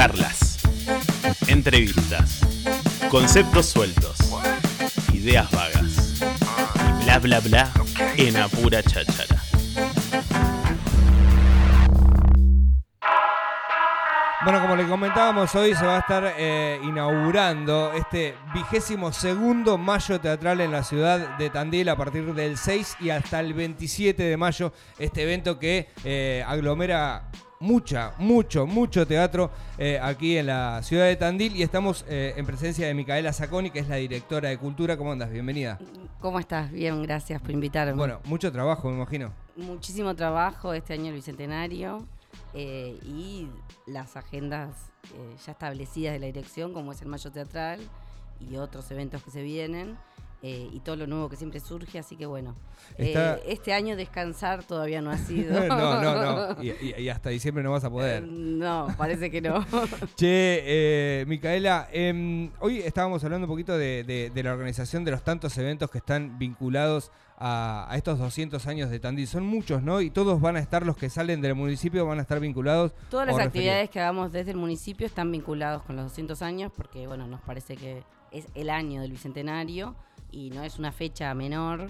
Charlas, entrevistas, conceptos sueltos, ideas vagas bla bla bla en apura cháchara. Bueno, como le comentábamos, hoy se va a estar eh, inaugurando este vigésimo segundo mayo teatral en la ciudad de Tandil a partir del 6 y hasta el 27 de mayo. Este evento que eh, aglomera mucha, mucho, mucho teatro eh, aquí en la ciudad de Tandil y estamos en presencia de Micaela Saconi, que es la directora de Cultura. ¿Cómo andas? Bienvenida. ¿Cómo estás? Bien, gracias por invitarme. Bueno, mucho trabajo, me imagino. Muchísimo trabajo este año el Bicentenario. Eh, y las agendas eh, ya establecidas de la dirección, como es el Mayo Teatral y otros eventos que se vienen. Eh, y todo lo nuevo que siempre surge, así que bueno, este año descansar todavía no ha sido. no, no, no, y, hasta diciembre no vas a poder. no, parece que no. che, Micaela, em, hoy estábamos hablando un poquito de, de la organización de los tantos eventos que están vinculados a, estos 200 años de Tandil. Son muchos, ¿no? Y todos van a estar, los que salen del municipio van a estar vinculados. Todas las actividades que hagamos desde el municipio están vinculados con los 200 años porque, bueno, nos parece que es el año del Bicentenario y no es una fecha menor.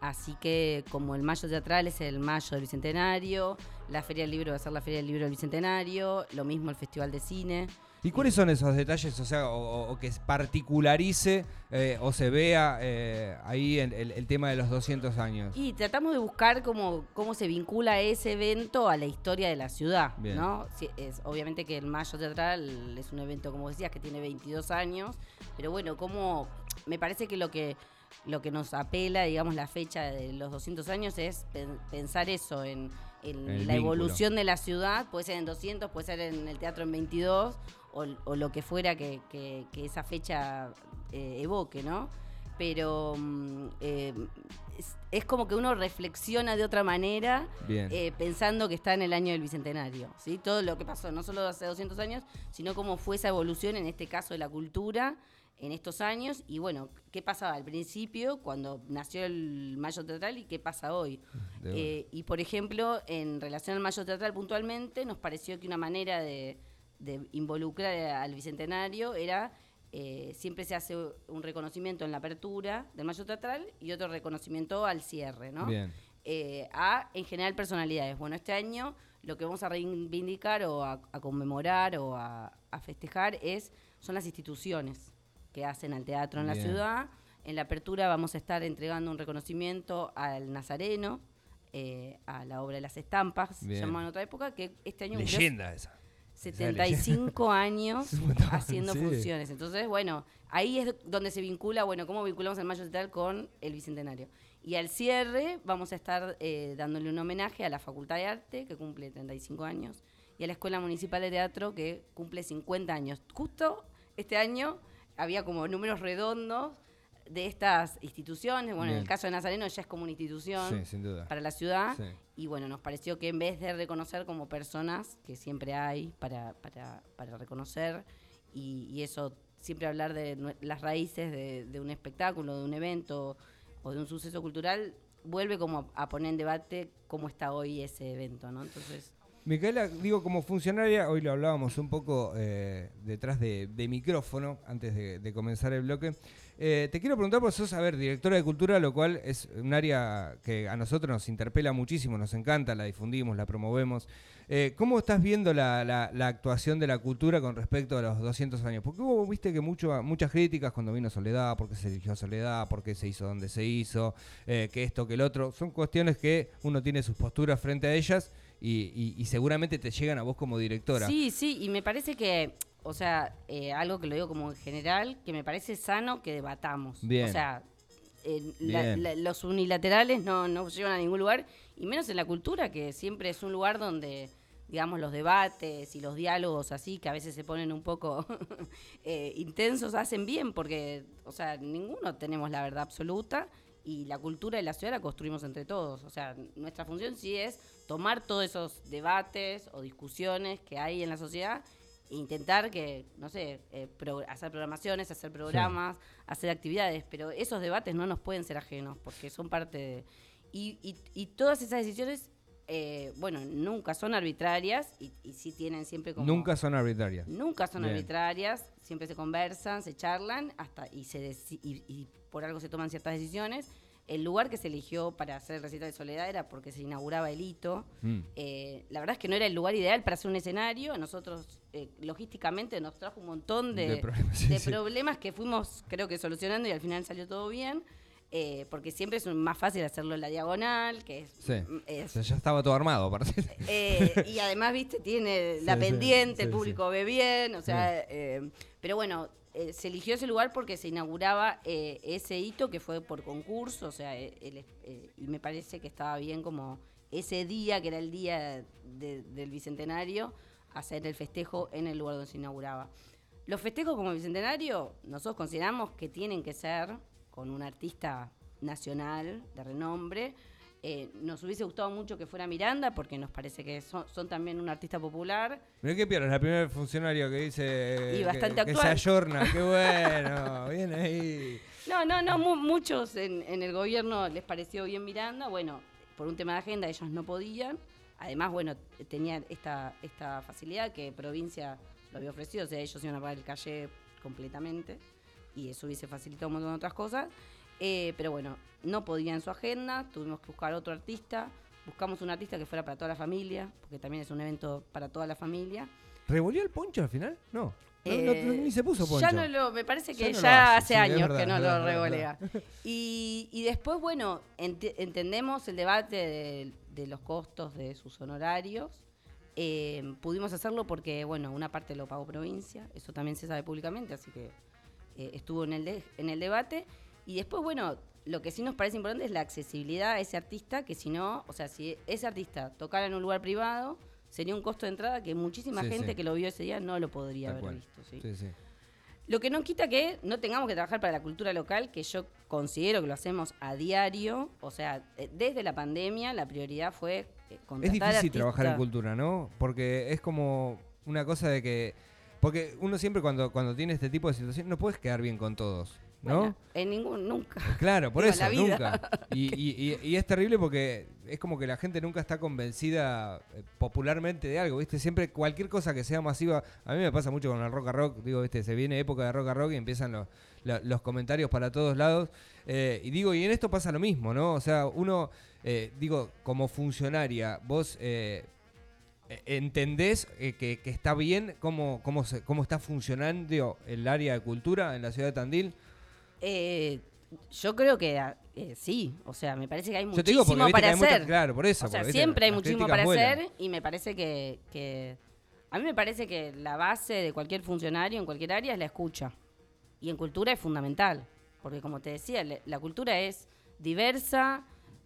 Así que como el mayo teatral es el mayo del Bicentenario, la Feria del Libro va a ser la Feria del Libro del Bicentenario, lo mismo el Festival de Cine. ¿Y cuáles son esos detalles, o sea, o, que particularice eh, o se vea eh, ahí el, el, tema de los 200 años? Y tratamos de buscar cómo, cómo se vincula ese evento a la historia de la ciudad, ¿no? es, obviamente que el Mayo Teatral es un evento, como decías, que tiene 22 años, pero bueno, como me parece que lo que lo que nos apela, digamos, la fecha de los 200 años es pensar eso, en, la evolución de la ciudad, puede ser en 200, puede ser en el teatro en 22, o, lo que fuera que, esa fecha eh, evoque, ¿no? Pero mm, eh, es, como que uno reflexiona de otra manera eh, pensando que está en el año del Bicentenario, ¿sí? Todo lo que pasó, no solo hace 200 años, sino cómo fue esa evolución, en este caso de la cultura, en estos años y bueno, qué pasaba al principio cuando nació el Mayo Teatral y qué pasa hoy. y por ejemplo, en relación al Mayo Teatral puntualmente, nos pareció que una manera de, de involucrar al Bicentenario era, eh, siempre se hace un reconocimiento en la apertura del Mayo Teatral y otro reconocimiento al cierre, ¿no? Eh, a, en general, personalidades. Bueno, este año lo que vamos a reivindicar o a, conmemorar o a, festejar es, son las instituciones que hacen al teatro en la ciudad. En la apertura vamos a estar entregando un reconocimiento al Nazareno, eh, a la obra de las estampas, llamada en otra época, que este año... Leyenda esa. 75 años haciendo funciones. Entonces, bueno, ahí es donde se vincula, bueno, cómo vinculamos el Mayo Teatral con el Bicentenario. Y al cierre vamos a estar eh, dándole un homenaje a la Facultad de Arte, que cumple 35 años, y a la Escuela Municipal de Teatro, que cumple 50 años. Justo este año había como números redondos de estas instituciones. Bueno, en el caso de Nazareno ya es como una institución para la ciudad. Y bueno, nos pareció que en vez de reconocer como personas, que siempre hay para, para, para reconocer, y, eso, siempre hablar de las raíces de, un espectáculo, de un evento o de un suceso cultural, vuelve como a, poner en debate cómo está hoy ese evento, ¿no? Entonces... Micaela, digo, como funcionaria, hoy lo hablábamos un poco eh, detrás de, micrófono, antes de, comenzar el bloque. Eh, te quiero preguntar, por sos, a ver, directora de cultura, lo cual es un área que a nosotros nos interpela muchísimo, nos encanta, la difundimos, la promovemos. Eh, ¿Cómo estás viendo la, actuación de la cultura con respecto a los 200 años? Porque hubo, viste que muchas críticas cuando vino Soledad, porque se eligió Soledad, porque se hizo donde se hizo, que esto, que el otro. Son cuestiones que uno tiene sus posturas frente a ellas y, seguramente te llegan a vos como directora. Sí, sí, y me parece que, o sea, eh, algo que lo digo como en general, que me parece sano que debatamos. Bien. O sea, los unilaterales no, no llevan a ningún lugar, y menos en la cultura, que siempre es un lugar donde digamos, los debates y los diálogos así, que a veces se ponen un poco eh, intensos, hacen bien, porque, o sea, ninguno tenemos la verdad absoluta y la cultura de la ciudad la construimos entre todos. O sea, nuestra función sí es tomar todos esos debates o discusiones que hay en la sociedad e intentar que, no sé, eh, hacer programaciones, hacer programas, hacer actividades, pero esos debates no nos pueden ser ajenos porque son parte de... Y, y, todas esas decisiones eh, bueno, nunca son arbitrarias y, y sí tienen siempre como... Nunca son arbitrarias. Nunca son Bien. arbitrarias, siempre se conversan, se charlan hasta y, se y por algo se toman ciertas decisiones. El lugar que se eligió para hacer el recital de Soledad era porque se inauguraba el hito. Mm. Eh, la verdad es que no era el lugar ideal para hacer un escenario. Nosotros, eh, logísticamente, nos trajo un montón de, De problemas, sí, de sí. problemas que fuimos, creo que, solucionando y al final salió todo bien. Eh, porque siempre es más fácil hacerlo en la diagonal, que es, Sí. es- O sea, ya estaba todo armado, aparte. eh, y además, viste, tiene la Sí, pendiente, sí, el público ve bien, o sea, eh, pero bueno, eh, se eligió ese lugar porque se inauguraba ese hito que fue por concurso, o sea, el- y me parece que estaba bien como ese día, que era el día de- del Bicentenario, hacer el festejo en el lugar donde se inauguraba. Los festejos como Bicentenario, nosotros consideramos que tienen que ser con un artista nacional de renombre. Eh, nos hubiese gustado mucho que fuera Miranda, porque nos parece que son, son también un artista popular. Mirá qué es la primera funcionario que dice Y que- bastante que, se actual. ayorna, qué bueno, bien ahí. No, no, no, mu- muchos en, en el gobierno les pareció bien Miranda. Bueno, por un tema de agenda ellos no podían. Además, bueno, tenían esta, esta facilidad que provincia lo había ofrecido, o sea, ellos iban a pagar el calle completamente y eso hubiese facilitado un montón de otras cosas. Eh, pero bueno, no podía en su agenda, tuvimos que buscar otro artista. Buscamos un artista que fuera para toda la familia, porque también es un evento para toda la familia. ¿Revolvió el poncho al final? No. No, Eh, no, ni se puso poncho. Ya no lo, me parece que ya, hace, hace sí, es años verdad, que no lo revolea. Y, y después, bueno, entendemos el debate de, de los costos de sus honorarios. Eh, pudimos hacerlo porque, bueno, una parte lo pagó provincia, eso también se sabe públicamente, así que eh, estuvo en el, de- en el debate. Y después, bueno, lo que sí nos parece importante es la accesibilidad a ese artista, que si no, o sea, si ese artista tocara en un lugar privado, sería un costo de entrada que muchísima Sí, gente sí. que lo vio ese día no lo podría Tal haber cual. visto. ¿sí? Lo que no quita que no tengamos que trabajar para la cultura local, que yo considero que lo hacemos a diario. O sea, eh, desde la pandemia la prioridad fue eh, Es contratar difícil trabajar en cultura, ¿no? Porque es como una cosa de que... Porque uno siempre cuando, cuando tiene este tipo de situaciones no puedes quedar bien con todos, ¿no? Bueno, en ningún, nunca. Claro, por Digo, eso, nunca. Y, y- y- y es terrible porque es como que la gente nunca está convencida eh, popularmente de algo, ¿viste? Siempre cualquier cosa que sea masiva, a mí me pasa mucho con el rock a rock, digo, ¿viste? Se viene época de rock a rock y empiezan los, los comentarios para todos lados. eh, y digo, y en esto pasa lo mismo, ¿no? O sea, uno, eh, digo, como funcionaria, vos... eh, ¿Entendés eh, que, que está bien cómo, cómo, se- cómo está funcionando el área de cultura en la ciudad de Tandil? Eh, yo creo que ah, eh, sí. O sea, me parece que hay Yo te digo muchísimo porque para hacer. claro, por eso. o sea, porque, siempre hay muchísimo para vuelan. hacer y me parece que, que- A mí me parece que la base de cualquier funcionario en cualquier área es la escucha. Y en cultura es fundamental. Porque como te decía, la cultura es diversa,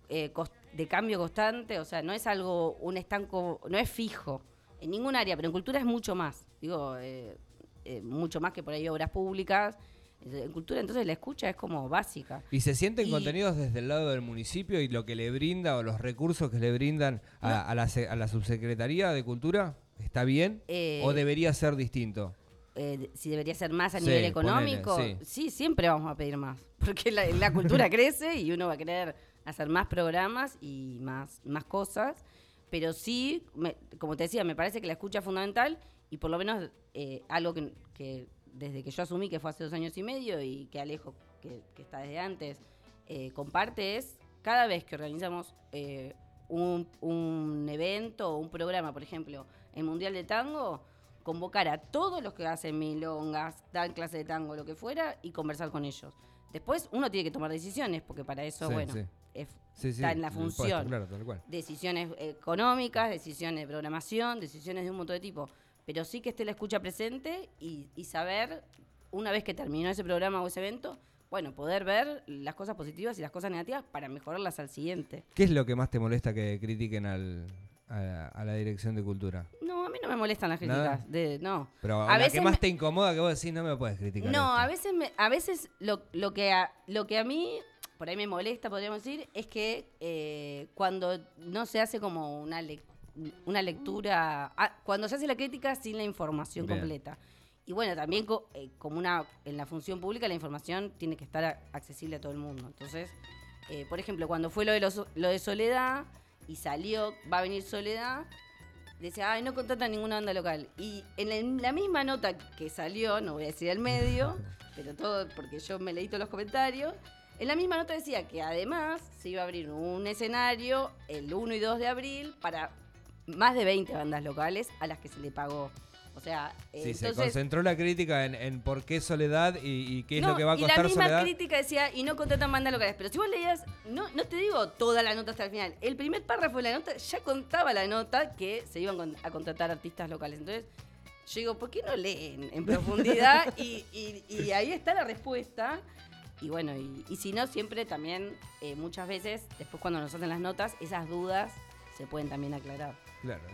eh, de cambio constante, o sea, no es algo, un estanco, no es fijo en ningún área, pero en cultura es mucho más. Digo, eh, eh, mucho más que por ahí obras públicas. En cultura, entonces la escucha es como básica. ¿Y se sienten Y- contenidos desde el lado del municipio y lo que le brinda o los recursos que le brindan a, a la, a la subsecretaría de Cultura? ¿Está bien? Eh, ¿O debería ser distinto? eh, si debería ser más a Sí, nivel ponele, económico, sí. sí. siempre vamos a pedir más, porque la, la cultura crece y uno va a querer hacer más programas y más, más cosas, pero sí, me- como te decía, me parece que la escucha es fundamental y por lo menos eh, algo que, que desde que yo asumí, que fue hace dos años y medio y que Alejo, que, que está desde antes, eh, comparte es cada vez que organizamos eh, un, un evento o un programa, por ejemplo, el Mundial de Tango, convocar a todos los que hacen milongas, dan clase de tango, lo que fuera, y conversar con ellos. Después uno tiene que tomar decisiones, porque para eso, Sí, bueno, sí. Sí, está en la puesto, función. claro, tal cual. decisiones económicas, decisiones de programación, decisiones de un montón de tipo. Pero sí que esté la escucha presente y, y saber, una vez que terminó ese programa o ese evento, bueno, poder ver las cosas positivas y las cosas negativas para mejorarlas al siguiente. ¿Qué es lo que más te molesta que critiquen al, a, a la dirección de Cultura? No, a mí no me molestan las críticas. De, no. Pero A la veces que más me- te incomoda que vos decís no me puedes criticar. No, esto". a veces, me- a veces lo, lo que a, lo que a mí, por ahí me molesta, podríamos decir, es que eh, cuando no se hace como una, una lectura, ah, cuando se hace la crítica sin la información Bien. completa. Y bueno, también co- eh, como una en la función pública la información tiene que estar accesible a todo el mundo. Entonces, eh, por ejemplo, cuando fue lo de, los- lo de Soledad, y salió, va a venir Soledad, decía, ay, no contrata ninguna banda local. Y en la misma nota que salió, no voy a decir el medio, pero todo porque yo me leí todos los comentarios, en la misma nota decía que además se iba a abrir un escenario el 1 y 2 de abril para más de 20 bandas locales a las que se le pagó. O sea, sí, se concentró la crítica en, por qué Soledad y, qué es lo que va a costar Soledad. Y la misma crítica decía, y no contratan bandas locales. Pero si vos leías, no, no te digo toda la nota hasta el final, el primer párrafo de la nota ya contaba la nota que se iban a contratar artistas locales. Entonces, yo digo, ¿por qué no leen en profundidad? y, y, ahí está la respuesta. Y bueno, y, si no, siempre también, eh, muchas veces, después cuando nos hacen las notas, esas dudas se pueden también aclarar.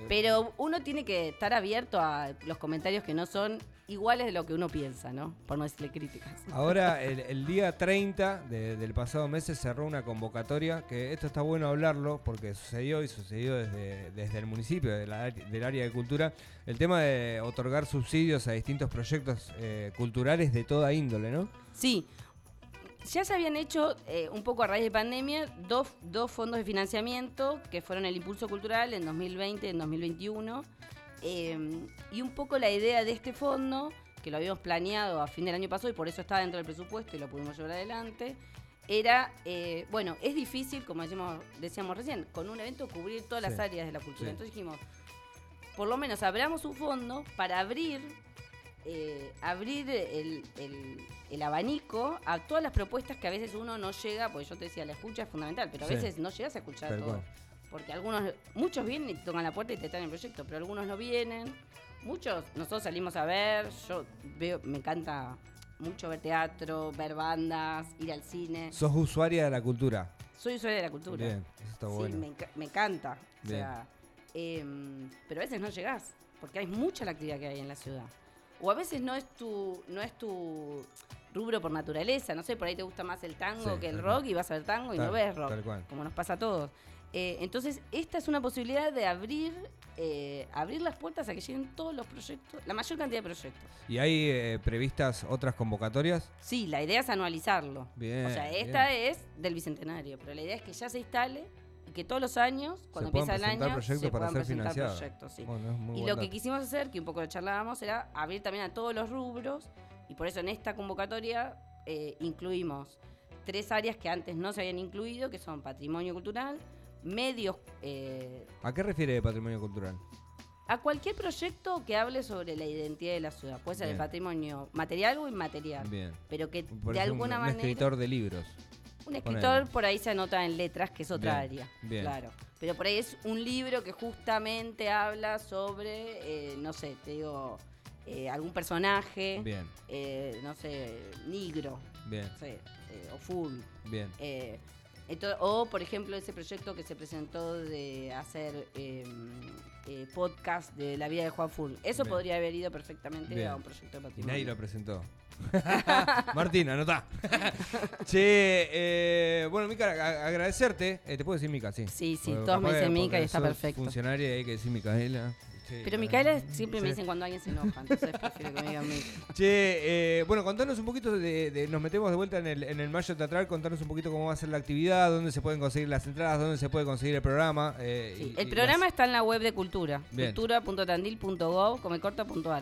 Pero uno tiene que estar abierto a los comentarios que no son iguales de lo que uno piensa, ¿no? Por no decirle críticas. Ahora, el, día 30 del pasado mes se cerró una convocatoria, que esto está bueno hablarlo porque sucedió y sucedió desde, desde el municipio, del área de cultura, el tema de otorgar subsidios a distintos proyectos eh, culturales de toda índole, ¿no? Sí, ya se habían hecho, eh, un poco a raíz de pandemia, dos, fondos de financiamiento, que fueron el Impulso Cultural en 2020 y en 2021. Eh, y un poco la idea de este fondo, que lo habíamos planeado a fin del año pasado y por eso estaba dentro del presupuesto y lo pudimos llevar adelante, era, eh, bueno, es difícil, como decíamos, decíamos recién, con un evento cubrir todas las áreas de la cultura. Entonces dijimos, por lo menos abramos un fondo para abrir eh, abrir el, abanico a todas las propuestas que a veces uno no llega, porque yo te decía, la escucha es fundamental, pero a veces no llegas a escuchar todo. Porque algunos, muchos vienen y tocan la puerta y te traen el proyecto, pero algunos no vienen. Muchos, nosotros salimos a ver, yo veo, me encanta mucho ver teatro, ver bandas, ir al cine. ¿Sos usuaria de la cultura? Soy usuaria de la cultura. Bien, eso está bueno. Sí, me, encanta. Em, pero a veces no llegás, porque hay mucha la actividad que hay en la ciudad o a veces no es tu, no es tu rubro por naturaleza, no sé, por ahí te gusta más el tango que el rock y vas a ver tango y no ves rock, como nos pasa a todos. Eh, entonces, esta es una posibilidad de abrir, eh, abrir las puertas a que lleguen todos los proyectos, la mayor cantidad de proyectos. ¿Y hay eh, previstas otras convocatorias? Sí, la idea es anualizarlo. Bien, o sea, esta es del Bicentenario, pero la idea es que ya se instale que todos los años, cuando empieza el año, se para puedan presentar proyectos. y lo que quisimos hacer, que un poco lo charlábamos, era abrir también a todos los rubros, y por eso en esta convocatoria eh, incluimos tres áreas que antes no se habían incluido, que son patrimonio cultural, medios... Eh, ¿A qué refiere patrimonio cultural? A cualquier proyecto que hable sobre la identidad de la ciudad. Puede ser el patrimonio material o inmaterial. Bien. Pero que de alguna manera. Un escritor de libros. Un escritor por ahí se anota en letras, que es otra área. Claro. Pero por ahí es un libro que justamente habla sobre, eh, no sé, te digo, eh, algún personaje. Bien. Eh, no sé, negro. Bien. o full. Bien. O, por ejemplo, ese proyecto que se presentó de hacer em, podcast de la vida de Juan Full. Eso podría haber ido perfectamente a un proyecto de patrimonio. Y nadie lo presentó. Martín, anotá. che, eh, bueno, Mica, agradecerte. Eh, ¿Te puedo decir Mica? Sí. Sí, sí, todos me dicen Mica y está perfecto. Funcionaria hay que decir Micaela. Pero Micaela siempre me dicen cuando alguien se enoja, entonces prefiero que me digan. Che, eh, bueno, contanos un poquito, de, nos metemos de vuelta en el, en el Mayo Teatral, contanos un poquito cómo va a ser la actividad, dónde se pueden conseguir las entradas, dónde se puede conseguir el programa. sí, el programa está en la web de Cultura, cultura.tandil.gov,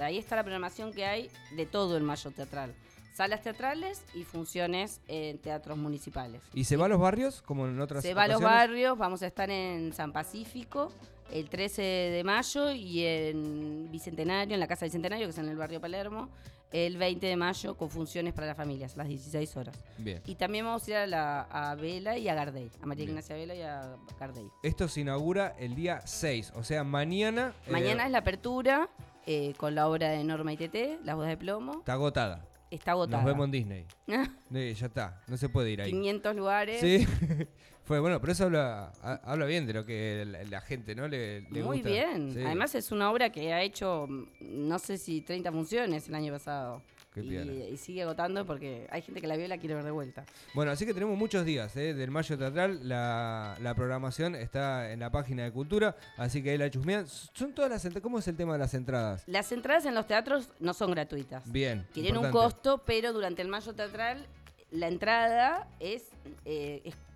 Ahí está la programación que hay de todo el Mayo Teatral salas teatrales y funciones en teatros municipales. ¿Y se va a los barrios como en otras Se va a los barrios, vamos a estar en San Pacífico el 13 de mayo y en Bicentenario, en la Casa Bicentenario, que es en el barrio Palermo, el 20 de mayo con funciones para las familias, las 16 horas. Bien. Y también vamos a ir a, la, Vela y a Gardey, a María Ignacia Vela y a Gardey. Esto se inaugura el día 6, o sea, mañana... Mañana eh, es la apertura eh, con la obra de Norma ITT, Las Bodas de Plomo. Está agotada. Está agotada. Nos vemos en Disney. ya está, no se puede ir ahí. 500 lugares. Sí. Fue bueno, pero eso habla, habla bien de lo que la, gente no le, Muy bien. Además es una obra que ha hecho, no sé si 30 funciones el año pasado. Y, sigue agotando porque hay gente que la vio y la quiere ver de vuelta. Bueno, así que tenemos muchos días ¿eh? del Mayo Teatral. La, programación está en la página de Cultura, así que ahí la chusmean. Son todas las ¿Cómo es el tema de las entradas? Las entradas en los teatros no son gratuitas. Bien. Tienen un costo, pero durante el Mayo Teatral la entrada es, eh, es costo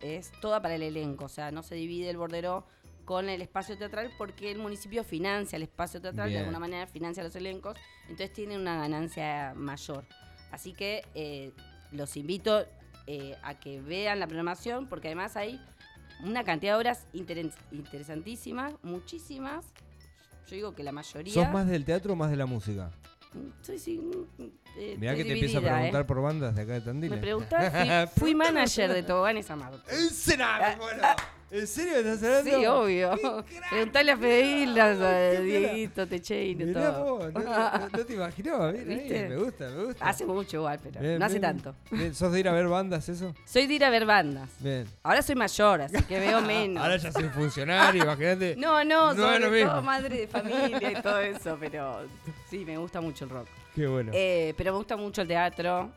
es toda para el elenco, o sea, no se divide el bordero con el espacio teatral porque el municipio financia el espacio teatral, de alguna manera financia los elencos, entonces tiene una ganancia mayor. Así que eh, los invito eh, a que vean la programación porque además hay una cantidad de obras interesantísimas, muchísimas. Yo digo que la mayoría... ¿Sos más del teatro o más de la música? Sí, sí. Eh, Mirá que te empiezo a preguntar por bandas de acá de Tandil. Me preguntás, fui, manager de Toboganes Amado. ¡En bueno! ¿En serio estás hablando? Sí, obvio. Preguntale a Fedeildas, a Dieguito, Techeino, todo. Vos, no, no, te imaginaba, ¿viste? me gusta, me gusta. Hace mucho igual, pero no hace tanto. ¿Sos de ir a ver bandas eso? Soy de ir a ver bandas. Bien. Ahora soy mayor, así que veo menos. Ahora ya soy funcionario, imagínate. No, no, no sobre todo madre de familia y todo eso, pero sí, me gusta mucho el rock. Qué bueno. Eh, pero me gusta mucho el teatro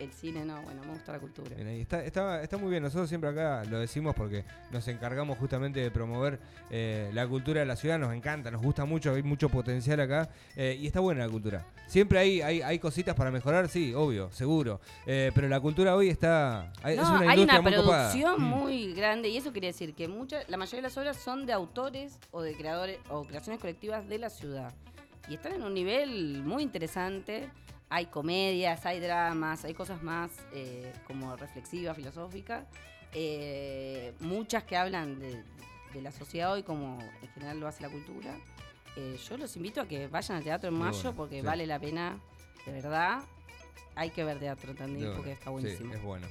el cine no, bueno, me gusta la cultura. está, está, muy bien, nosotros siempre acá lo decimos porque nos encargamos justamente de promover eh, la cultura de la ciudad, nos encanta, nos gusta mucho, hay mucho potencial acá eh, y está buena la cultura. Siempre hay, hay, hay cositas para mejorar, sí, obvio, seguro, eh, pero la cultura hoy está... Hay, es una hay una producción mm. muy grande y eso quiere decir que mucha, la mayoría de las obras son de autores o de creadores o creaciones colectivas de la ciudad y están en un nivel muy interesante hay comedias, hay dramas, hay cosas más eh, como reflexivas, filosóficas, eh, muchas que hablan de, la sociedad hoy como en general lo hace la cultura. Eh, yo los invito a que vayan al teatro en mayo porque vale la pena, de verdad. Hay que ver teatro también porque está buenísimo. Sí, es bueno.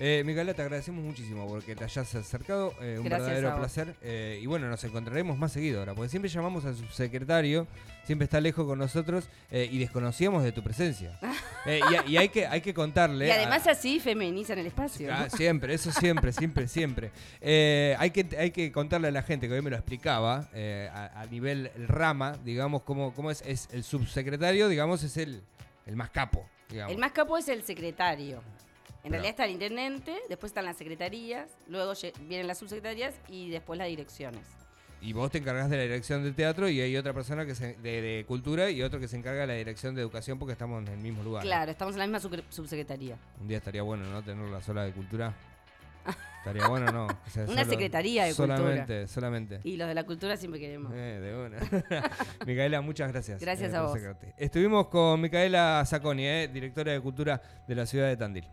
Eh, Micaela, te agradecemos muchísimo porque te hayas acercado. Eh, un verdadero placer. Eh, y bueno, nos encontraremos más seguido ahora, porque siempre llamamos al subsecretario, siempre está lejos con nosotros y desconocíamos de tu presencia. y, hay, que, hay que contarle. Y además así feminizan el espacio. Ah, siempre, eso siempre, siempre, siempre. hay, que, hay que contarle a la gente, que hoy me lo explicaba, a, nivel rama, digamos, cómo, cómo es, es el subsecretario, digamos, es el, el más capo. El más capo es el secretario. En realidad está el intendente, después están las secretarías, luego vienen las subsecretarías y después las direcciones. Y vos te encargas de la dirección del teatro y hay otra persona que se, de, cultura y otro que se encarga de la dirección de educación porque estamos en el mismo lugar. Claro, estamos en la misma subsecretaría. Un día estaría bueno, ¿no? Tener la sola de cultura. Estaría bueno, ¿no? una secretaría de solamente, cultura. Solamente, Y los de la cultura siempre queremos. Eh, de una. Micaela, muchas gracias. Gracias eh, a vos. Estuvimos con Micaela Zaconi, eh, directora de cultura de la ciudad de Tandil.